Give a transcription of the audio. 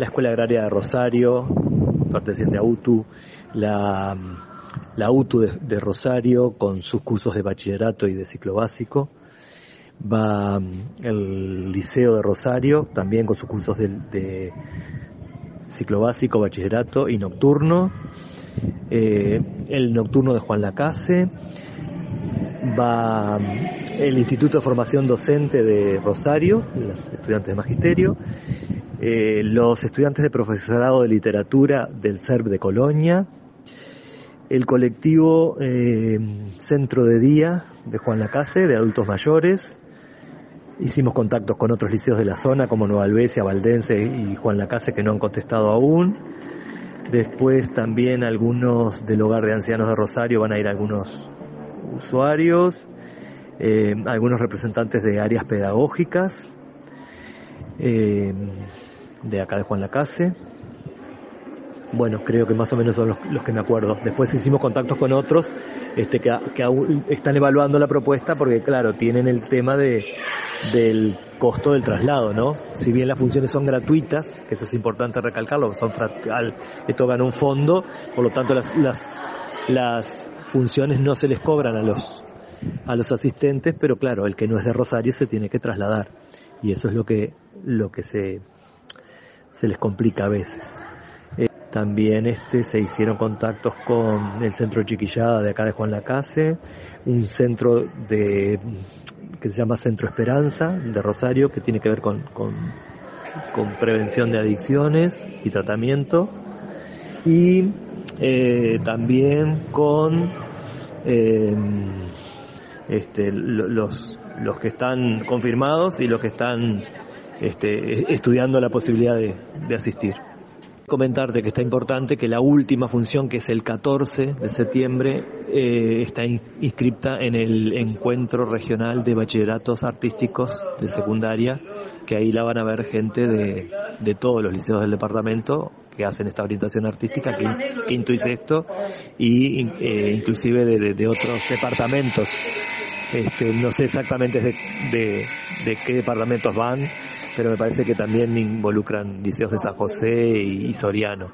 la Escuela Agraria de Rosario, perteneciente a UTU, la, la UTU de, Rosario con sus cursos de bachillerato y de ciclo básico, va el Liceo de Rosario también con sus cursos de, de ciclo básico, bachillerato y nocturno, eh, el nocturno de Juan Lacase, va el Instituto de Formación Docente de Rosario, los estudiantes de magisterio, eh, los estudiantes de profesorado de literatura del CERB de Colonia, el colectivo eh, Centro de Día de Juan Lacase, de adultos mayores. Hicimos contactos con otros liceos de la zona como Nueva Albesia, Valdense y Juan Lacase que no han contestado aún. Después también algunos del hogar de ancianos de Rosario van a ir algunos usuarios, eh, algunos representantes de áreas pedagógicas de acá de Juan Lacase. Bueno, creo que más o menos son los, que me acuerdo. Después hicimos contactos con otros este, que, que aún están evaluando la propuesta porque, claro, tienen el tema de, del costo del traslado, ¿no? Si bien las funciones son gratuitas, que eso es importante recalcarlo, son esto gana un fondo, por lo tanto las, las, las funciones no se les cobran a los, a los asistentes, pero claro, el que no es de Rosario se tiene que trasladar y eso es lo que, lo que se, se les complica a veces. Eh, también este, se hicieron contactos con el centro Chiquillada de acá de Juan Lacase, un centro de que se llama Centro Esperanza de Rosario, que tiene que ver con, con, prevención de adicciones y tratamiento, y eh, también con eh, este, los, los que están confirmados y los que están este, estudiando la posibilidad de, de asistir comentarte que está importante que la última función, que es el 14 de septiembre, eh, está inscripta en el encuentro regional de bachilleratos artísticos de secundaria, que ahí la van a ver gente de, de todos los liceos del departamento que hacen esta orientación artística, quinto y sexto, y eh, inclusive de, de, otros departamentos. Este, no sé exactamente de, de, de qué departamentos van, pero me parece que también involucran liceos de San José y, Soriano.